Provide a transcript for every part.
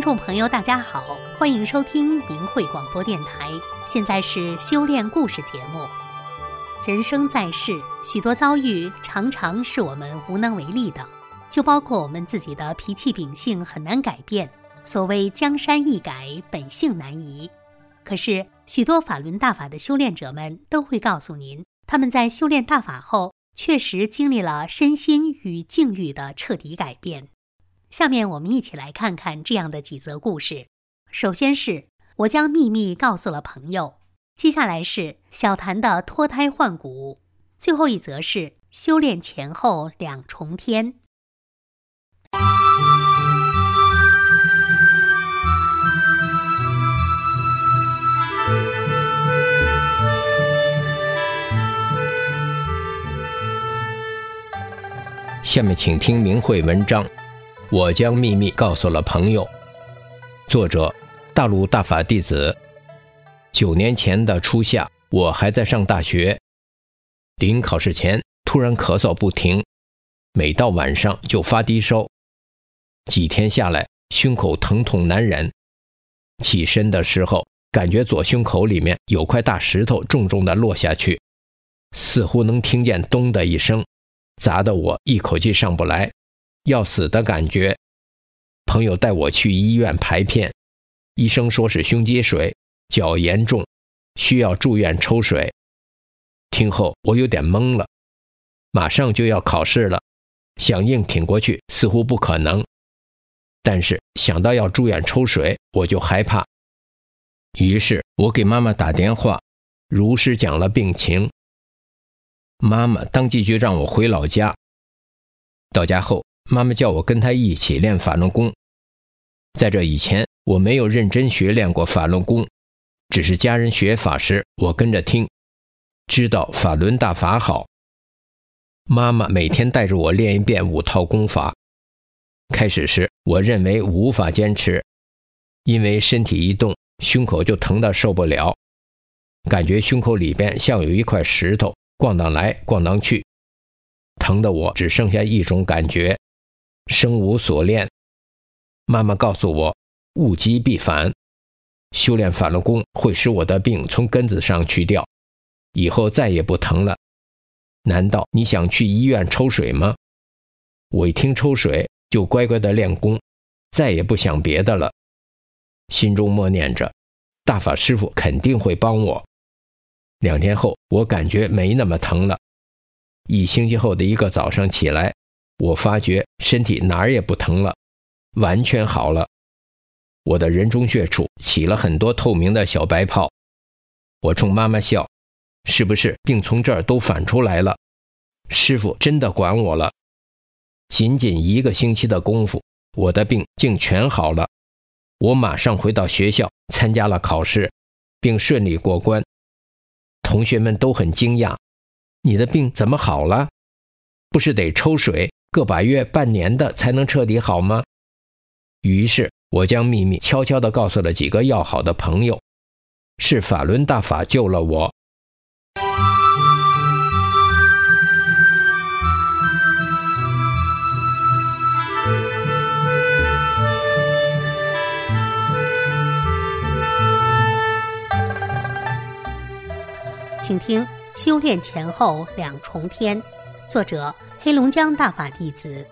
听众朋友，大家好，欢迎收听明慧广播电台。现在是修炼故事节目。人生在世，许多遭遇常常是我们无能为力的，就包括我们自己的脾气秉性很难改变。所谓江山易改，本性难移。可是许多法轮大法的修炼者们都会告诉您，他们在修炼大法后，确实经历了身心与境遇的彻底改变。下面我们一起来看看这样的几则故事。首先是我将秘密告诉了朋友，接下来是小谭的脱胎换骨，最后一则是修炼前后两重天。下面请听明慧文章。我将秘密告诉了朋友。作者：大陆大法弟子。九年前的初夏，我还在上大学，临考试前突然咳嗽不停，每到晚上就发低烧，几天下来胸口疼痛难忍。起身的时候，感觉左胸口里面有块大石头重重的落下去，似乎能听见“咚”的一声，砸得我一口气上不来。要死的感觉，朋友带我去医院排片，医生说是胸积水，较严重，需要住院抽水。听后我有点懵了，马上就要考试了，想硬挺过去似乎不可能，但是想到要住院抽水，我就害怕。于是我给妈妈打电话，如实讲了病情。妈妈当即就让我回老家。到家后。妈妈叫我跟她一起练法轮功。在这以前，我没有认真学练过法轮功，只是家人学法时，我跟着听，知道法轮大法好。妈妈每天带着我练一遍五套功法。开始时，我认为无法坚持，因为身体一动，胸口就疼得受不了，感觉胸口里边像有一块石头咣当来咣当去，疼得我只剩下一种感觉。生无所恋，妈妈告诉我，物极必反，修炼法轮功会使我的病从根子上去掉，以后再也不疼了。难道你想去医院抽水吗？我一听抽水，就乖乖的练功，再也不想别的了，心中默念着，大法师傅肯定会帮我。两天后，我感觉没那么疼了。一星期后的一个早上起来。我发觉身体哪儿也不疼了，完全好了。我的人中穴处起了很多透明的小白泡。我冲妈妈笑：“是不是病从这儿都反出来了？”师傅真的管我了。仅仅一个星期的功夫，我的病竟全好了。我马上回到学校参加了考试，并顺利过关。同学们都很惊讶：“你的病怎么好了？不是得抽水？”个把月、半年的才能彻底好吗？于是我将秘密悄悄地告诉了几个要好的朋友，是法轮大法救了我。请听《修炼前后两重天》，作者。黑龙江大法弟子，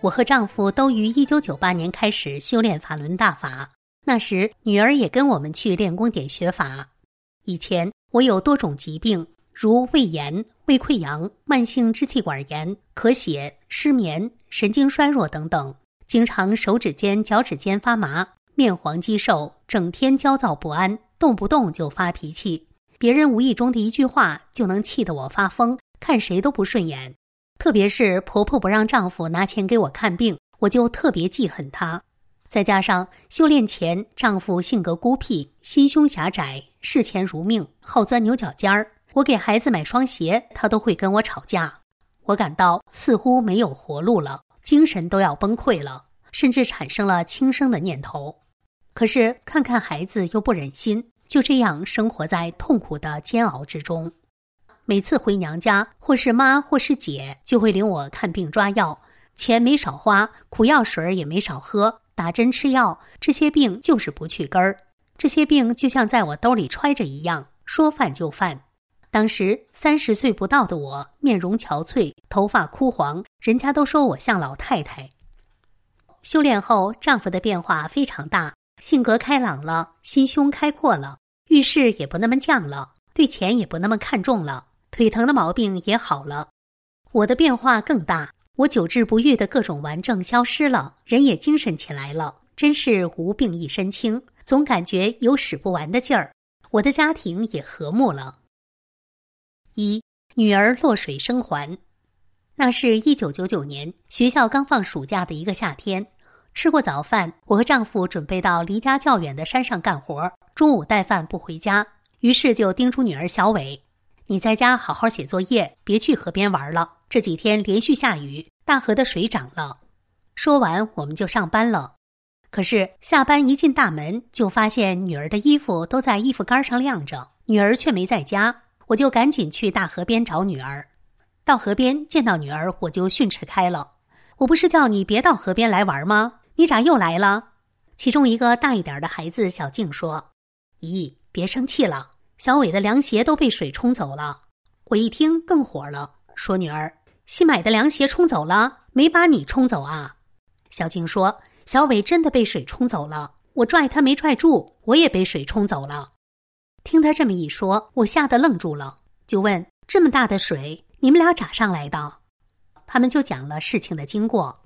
我和丈夫都于一九九八年开始修炼法轮大法。那时，女儿也跟我们去练功点学法。以前我有多种疾病，如胃炎、胃溃疡、慢性支气管炎、咳血、失眠、神经衰弱等等，经常手指尖、脚趾尖发麻，面黄肌瘦，整天焦躁不安，动不动就发脾气。别人无意中的一句话，就能气得我发疯，看谁都不顺眼。特别是婆婆不让丈夫拿钱给我看病，我就特别记恨她。再加上修炼前丈夫性格孤僻、心胸狭窄、视钱如命、好钻牛角尖儿，我给孩子买双鞋，他都会跟我吵架。我感到似乎没有活路了，精神都要崩溃了，甚至产生了轻生的念头。可是看看孩子又不忍心，就这样生活在痛苦的煎熬之中。每次回娘家，或是妈或是姐就会领我看病抓药，钱没少花，苦药水也没少喝，打针吃药，这些病就是不去根儿。这些病就像在我兜里揣着一样，说犯就犯。当时三十岁不到的我，面容憔悴，头发枯黄，人家都说我像老太太。修炼后，丈夫的变化非常大，性格开朗了，心胸开阔了，遇事也不那么犟了，对钱也不那么看重了，腿疼的毛病也好了。我的变化更大，我久治不愈的各种顽症消失了，人也精神起来了，真是无病一身轻，总感觉有使不完的劲儿。我的家庭也和睦了。一女儿落水生还，那是一九九九年学校刚放暑假的一个夏天。吃过早饭，我和丈夫准备到离家较远的山上干活。中午带饭不回家，于是就叮嘱女儿小伟：“你在家好好写作业，别去河边玩了。这几天连续下雨，大河的水涨了。”说完，我们就上班了。可是下班一进大门，就发现女儿的衣服都在衣服杆上晾着，女儿却没在家。我就赶紧去大河边找女儿。到河边见到女儿，我就训斥开了：“我不是叫你别到河边来玩吗？”你咋又来了？其中一个大一点的孩子小静说：“咦，别生气了，小伟的凉鞋都被水冲走了。”我一听更火了，说：“女儿，新买的凉鞋冲走了，没把你冲走啊？”小静说：“小伟真的被水冲走了，我拽他没拽住，我也被水冲走了。”听他这么一说，我吓得愣住了，就问：“这么大的水，你们俩咋上来的？”他们就讲了事情的经过。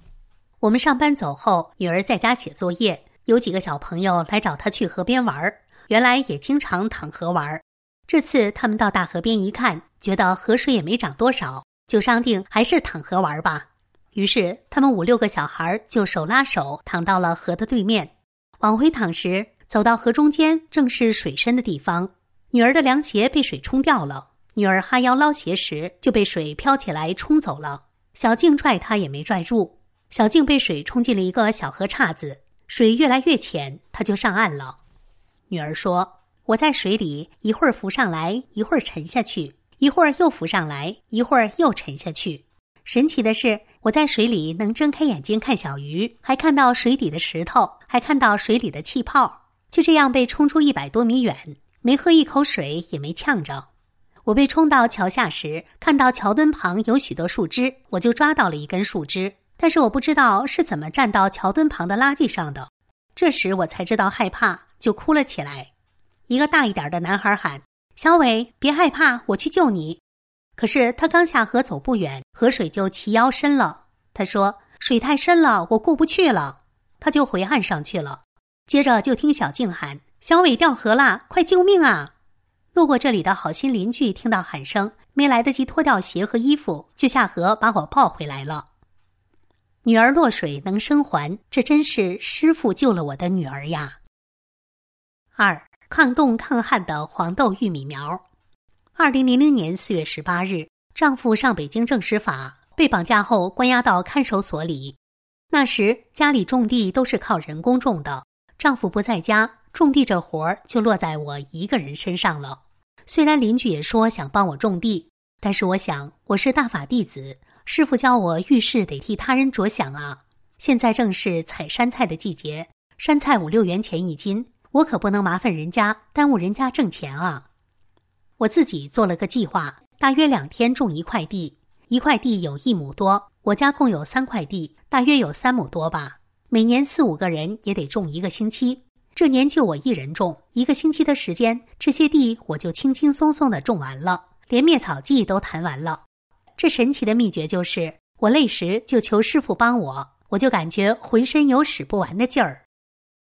我们上班走后，女儿在家写作业，有几个小朋友来找她去河边玩儿原来也经常淌河玩儿这次他们到大河边一看，觉得河水也没涨多少，就商定还是淌河玩吧。于是他们五六个小孩就手拉手淌到了河的对面。往回淌时，走到河中间，正是水深的地方。女儿的凉鞋被水冲掉了，女儿哈腰捞鞋时就被水飘起来冲走了。小静拽她也没拽住。小静被水冲进了一个小河岔子，水越来越浅，她就上岸了。女儿说：“我在水里一会儿浮上来，一会儿沉下去，一会儿又浮上来，一会儿又沉下去。神奇的是，我在水里能睁开眼睛看小鱼，还看到水底的石头，还看到水里的气泡。就这样被冲出一百多米远，没喝一口水，也没呛着。我被冲到桥下时，看到桥墩旁有许多树枝，我就抓到了一根树枝。”但是我不知道是怎么站到桥墩旁的垃圾上的，这时我才知道害怕，就哭了起来。一个大一点的男孩喊：“小伟，别害怕，我去救你。”可是他刚下河走不远，河水就齐腰深了。他说：“水太深了，我过不去了。”他就回岸上去了。接着就听小静喊：“小伟掉河了，快救命啊！”路过这里的好心邻居听到喊声，没来得及脱掉鞋和衣服，就下河把我抱回来了。女儿落水能生还，这真是师傅救了我的女儿呀。二抗冻抗旱的黄豆玉米苗。二零零零年四月十八日，丈夫上北京政使法，被绑架后关押到看守所里。那时家里种地都是靠人工种的，丈夫不在家，种地这活儿就落在我一个人身上了。虽然邻居也说想帮我种地，但是我想我是大法弟子。师傅教我遇事得替他人着想啊！现在正是采山菜的季节，山菜五六元钱一斤，我可不能麻烦人家，耽误人家挣钱啊！我自己做了个计划，大约两天种一块地，一块地有一亩多，我家共有三块地，大约有三亩多吧。每年四五个人也得种一个星期，这年就我一人种，一个星期的时间，这些地我就轻轻松松的种完了，连灭草剂都谈完了。这神奇的秘诀就是，我累时就求师傅帮我，我就感觉浑身有使不完的劲儿。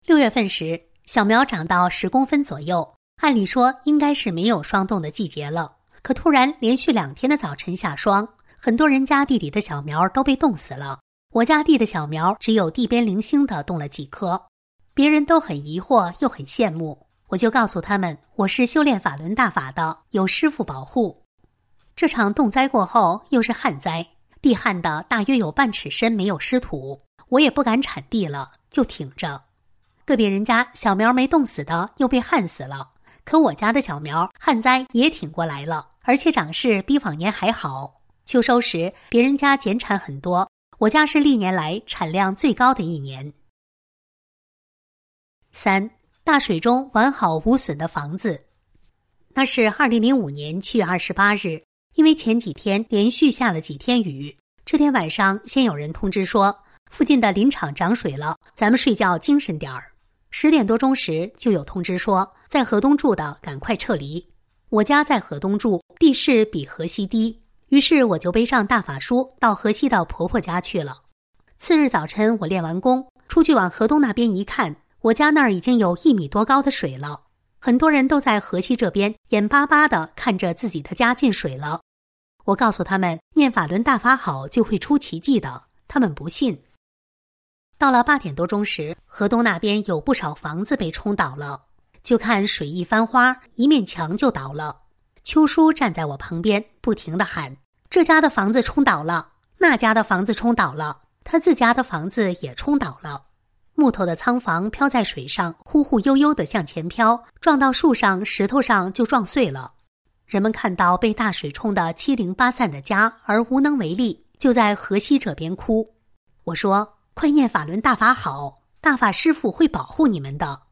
六月份时，小苗长到十公分左右，按理说应该是没有霜冻的季节了。可突然连续两天的早晨下霜，很多人家地里的小苗都被冻死了。我家地的小苗只有地边零星的冻了几颗，别人都很疑惑又很羡慕，我就告诉他们，我是修炼法轮大法的，有师傅保护。这场冻灾过后，又是旱灾，地旱的大约有半尺深，没有湿土，我也不敢铲地了，就挺着。个别人家小苗没冻死的，又被旱死了，可我家的小苗旱灾也挺过来了，而且长势比往年还好。秋收时，别人家减产很多，我家是历年来产量最高的一年。三大水中完好无损的房子。那是二零零五年七月二十八日，因为前几天连续下了几天雨，这天晚上先有人通知说附近的林场涨水了，咱们睡觉精神点儿。十点多钟时就有通知说在河东住的赶快撤离。我家在河东住，地势比河西低，于是我就背上大法书到河西的婆婆家去了。次日早晨，我练完功出去往河东那边一看。我家那儿已经有一米多高的水了，很多人都在河西这边眼巴巴的看着自己的家进水了。我告诉他们，念法轮大法好就会出奇迹的，他们不信。到了八点多钟时，河东那边有不少房子被冲倒了，就看水一翻花，一面墙就倒了。秋叔站在我旁边，不停的喊：“这家的房子冲倒了，那家的房子冲倒了，他自家的房子也冲倒了。”木头的仓房飘在水上，忽忽悠悠地向前飘，撞到树上、石头上就撞碎了。人们看到被大水冲得七零八散的家，而无能为力，就在河西这边哭。我说：“快念法轮大法好，大法师傅会保护你们的。”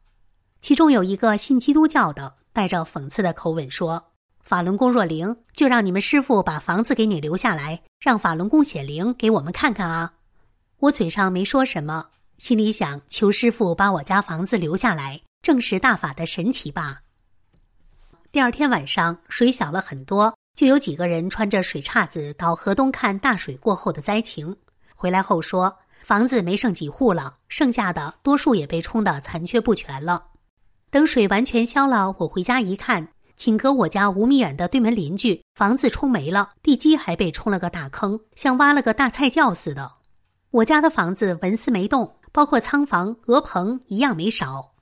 其中有一个信基督教的，带着讽刺的口吻说：“法轮功若灵，就让你们师傅把房子给你留下来，让法轮功显灵给我们看看啊！”我嘴上没说什么。心里想：求师傅把我家房子留下来，证实大法的神奇吧。第二天晚上，水小了很多，就有几个人穿着水叉子到河东看大水过后的灾情。回来后说，房子没剩几户了，剩下的多数也被冲得残缺不全了。等水完全消了，我回家一看，仅隔我家五米远的对门邻居房子冲没了，地基还被冲了个大坑，像挖了个大菜窖似的。我家的房子纹丝没动。包括仓房、鹅棚一样没少。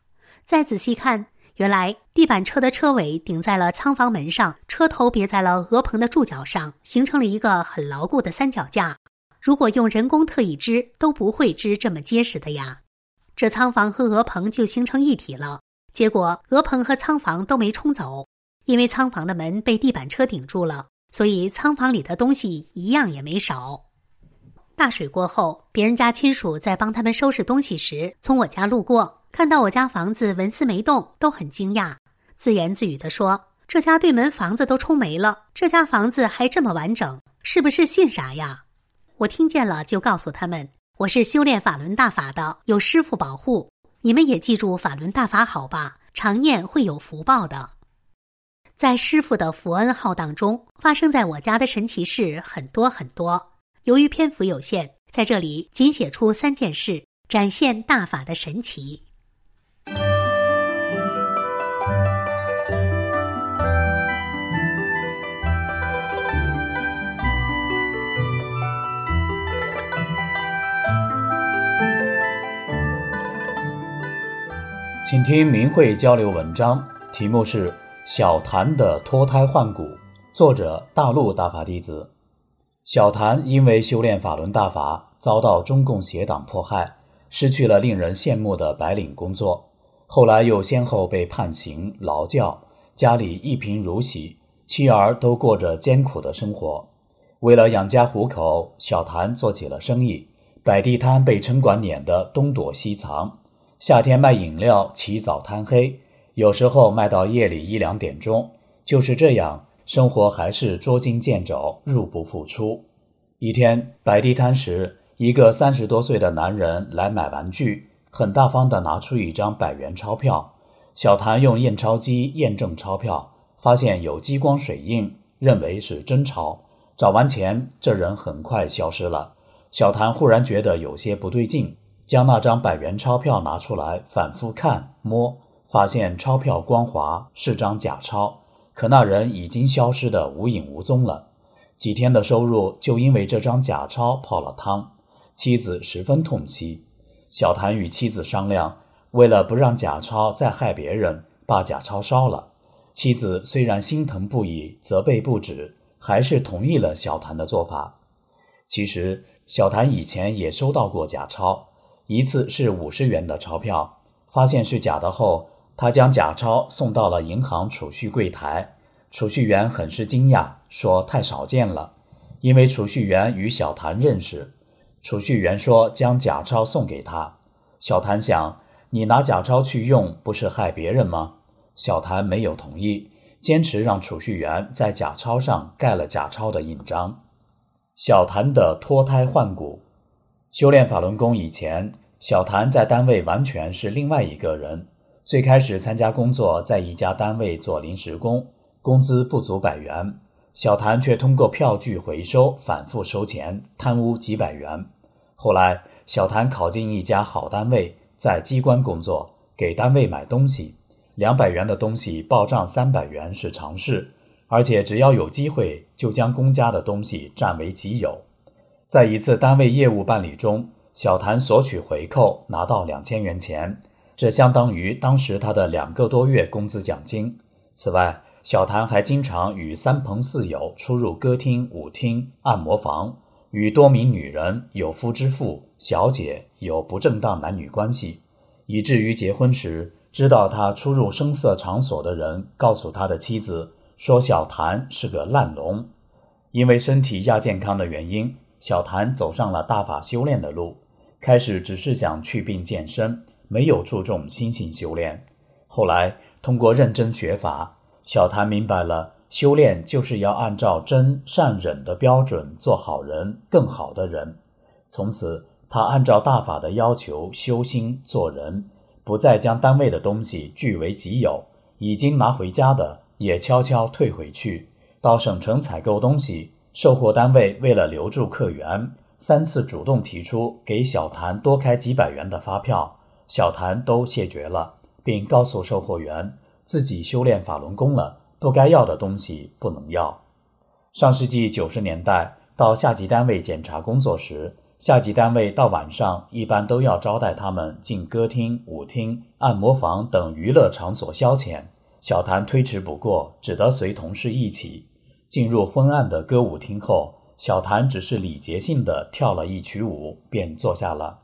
再仔细看，原来地板车的车尾顶在了仓房门上，车头别在了鹅棚的柱脚上，形成了一个很牢固的三脚架。如果用人工特意织，都不会织这么结实的呀。这仓房和鹅棚就形成一体了。结果鹅棚和仓房都没冲走，因为仓房的门被地板车顶住了，所以仓房里的东西一样也没少。大水过后，别人家亲属在帮他们收拾东西时，从我家路过，看到我家房子纹丝没动，都很惊讶，自言自语地说：“这家对门房子都冲没了，这家房子还这么完整，是不是信啥呀？”我听见了，就告诉他们：“我是修炼法轮大法的，有师傅保护，你们也记住法轮大法好吧，常念会有福报的。”在师傅的福恩浩荡中，发生在我家的神奇事很多很多。由于篇幅有限，在这里仅写出三件事，展现大法的神奇。请听明慧交流文章，题目是《小谭的脱胎换骨》，作者大陆大法弟子。小谭因为修炼法轮大法，遭到中共邪党迫害，失去了令人羡慕的白领工作。后来又先后被判刑、劳教，家里一贫如洗，妻儿都过着艰苦的生活。为了养家糊口，小谭做起了生意，摆地摊被城管撵得东躲西藏。夏天卖饮料，起早贪黑，有时候卖到夜里一两点钟。就是这样。生活还是捉襟见肘，入不敷出。一天摆地摊时，一个三十多岁的男人来买玩具，很大方地拿出一张百元钞票。小谭用验钞机验证钞票，发现有激光水印，认为是真钞。找完钱，这人很快消失了。小谭忽然觉得有些不对劲，将那张百元钞票拿出来反复看摸，发现钞票光滑，是张假钞。可那人已经消失得无影无踪了，几天的收入就因为这张假钞泡了汤，妻子十分痛惜。小谭与妻子商量，为了不让假钞再害别人，把假钞烧了。妻子虽然心疼不已，责备不止，还是同意了小谭的做法。其实小谭以前也收到过假钞，一次是五十元的钞票，发现是假的后。他将假钞送到了银行储蓄柜台，储蓄员很是惊讶，说太少见了，因为储蓄员与小谭认识。储蓄员说将假钞送给他，小谭想，你拿假钞去用，不是害别人吗？”小谭没有同意，坚持让储蓄员在假钞上盖了假钞的印章。小谭的脱胎换骨，修炼法轮功以前，小谭在单位完全是另外一个人。最开始参加工作，在一家单位做临时工，工资不足百元，小谭却通过票据回收反复收钱，贪污几百元。后来，小谭考进一家好单位，在机关工作，给单位买东西，两百元的东西报账三百元是常事，而且只要有机会，就将公家的东西占为己有。在一次单位业务办理中，小谭索取回扣，拿到两千元钱。这相当于当时他的两个多月工资奖金。此外，小谭还经常与三朋四友出入歌厅、舞厅、按摩房，与多名女人、有夫之妇、小姐有不正当男女关系，以至于结婚时，知道他出入声色场所的人告诉他的妻子说：“小谭是个烂龙。”因为身体亚健康的原因，小谭走上了大法修炼的路。开始只是想去病健身。没有注重心性修炼，后来通过认真学法，小谭明白了，修炼就是要按照真善忍的标准做好人，更好的人。从此，他按照大法的要求修心做人，不再将单位的东西据为己有，已经拿回家的也悄悄退回去。到省城采购东西，售货单位为了留住客源，三次主动提出给小谭多开几百元的发票。小谭都谢绝了，并告诉售货员自己修炼法轮功了，不该要的东西不能要。上世纪九十年代到下级单位检查工作时，下级单位到晚上一般都要招待他们进歌厅、舞厅、按摩房等娱乐场所消遣。小谭推迟不过，只得随同事一起进入昏暗的歌舞厅后，小谭只是礼节性的跳了一曲舞，便坐下了。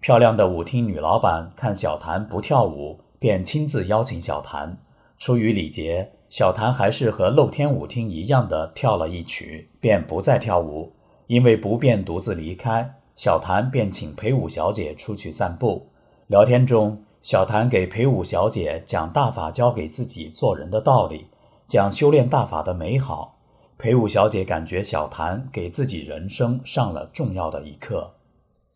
漂亮的舞厅女老板看小谭不跳舞，便亲自邀请小谭。出于礼节，小谭还是和露天舞厅一样的跳了一曲，便不再跳舞。因为不便独自离开，小谭便请陪舞小姐出去散步。聊天中，小谭给陪舞小姐讲大法教给自己做人的道理，讲修炼大法的美好。陪舞小姐感觉小谭给自己人生上了重要的一课。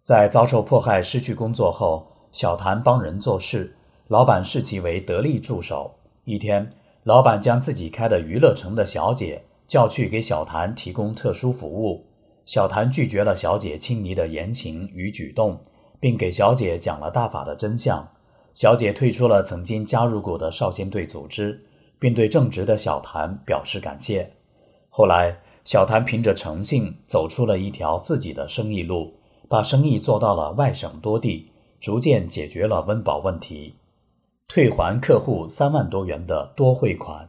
在遭受迫害、失去工作后，小谭帮人做事，老板视其为得力助手。一天，老板将自己开的娱乐城的小姐叫去给小谭提供特殊服务，小谭拒绝了小姐亲昵的言情与举动，并给小姐讲了大法的真相。小姐退出了曾经加入过的少先队组织，并对正直的小谭表示感谢。后来，小谭凭着诚信走出了一条自己的生意路。把生意做到了外省多地，逐渐解决了温饱问题，退还客户三万多元的多汇款。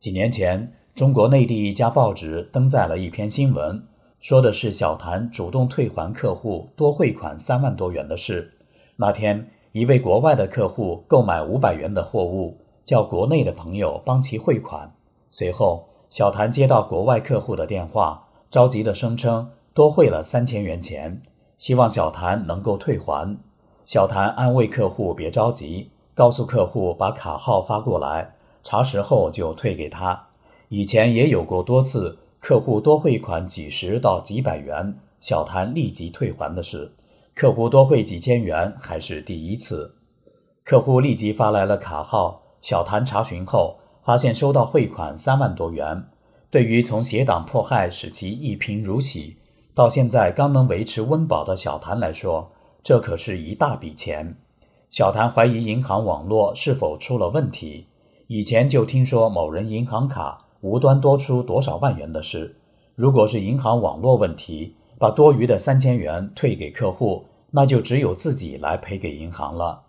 几年前，中国内地一家报纸登载了一篇新闻，说的是小谭主动退还客户多汇款三万多元的事。那天，一位国外的客户购买五百元的货物，叫国内的朋友帮其汇款。随后，小谭接到国外客户的电话，着急地声称多汇了三千元钱。希望小谭能够退还。小谭安慰客户别着急，告诉客户把卡号发过来，查实后就退给他。以前也有过多次客户多汇款几十到几百元，小谭立即退还的事。客户多汇几千元还是第一次。客户立即发来了卡号，小谭查询后发现收到汇款三万多元。对于从邪党迫害使其一贫如洗。到现在刚能维持温饱的小谭来说，这可是一大笔钱。小谭怀疑银行网络是否出了问题。以前就听说某人银行卡无端多出多少万元的事。如果是银行网络问题，把多余的三千元退给客户，那就只有自己来赔给银行了。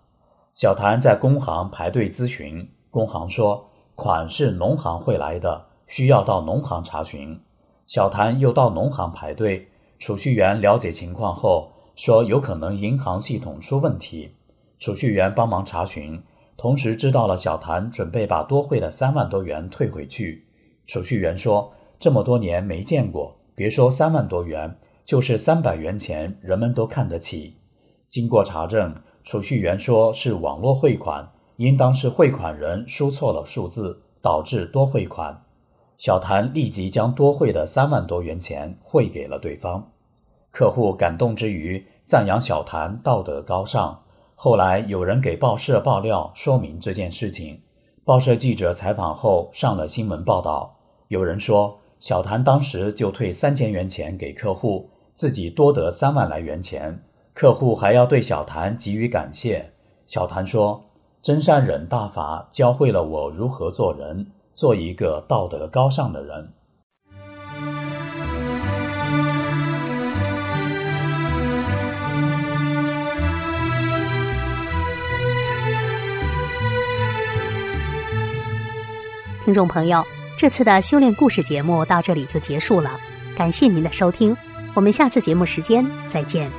小谭在工行排队咨询，工行说款是农行汇来的，需要到农行查询。小谭又到农行排队。储蓄员了解情况后说：“有可能银行系统出问题。”储蓄员帮忙查询，同时知道了小谭准备把多汇的三万多元退回去。储蓄员说：“这么多年没见过，别说三万多元，就是三百元钱，人们都看得起。”经过查证，储蓄员说是网络汇款，应当是汇款人输错了数字，导致多汇款。小谭立即将多汇的三万多元钱汇给了对方。客户感动之余，赞扬小谭道德高尚。后来有人给报社爆料说明这件事情，报社记者采访后上了新闻报道。有人说小谭当时就退三千元钱给客户，自己多得三万来元钱。客户还要对小谭给予感谢。小谭说：“真善忍大法教会了我如何做人，做一个道德高尚的人。”听众朋友，这次的修炼故事节目到这里就结束了，感谢您的收听，我们下次节目时间再见。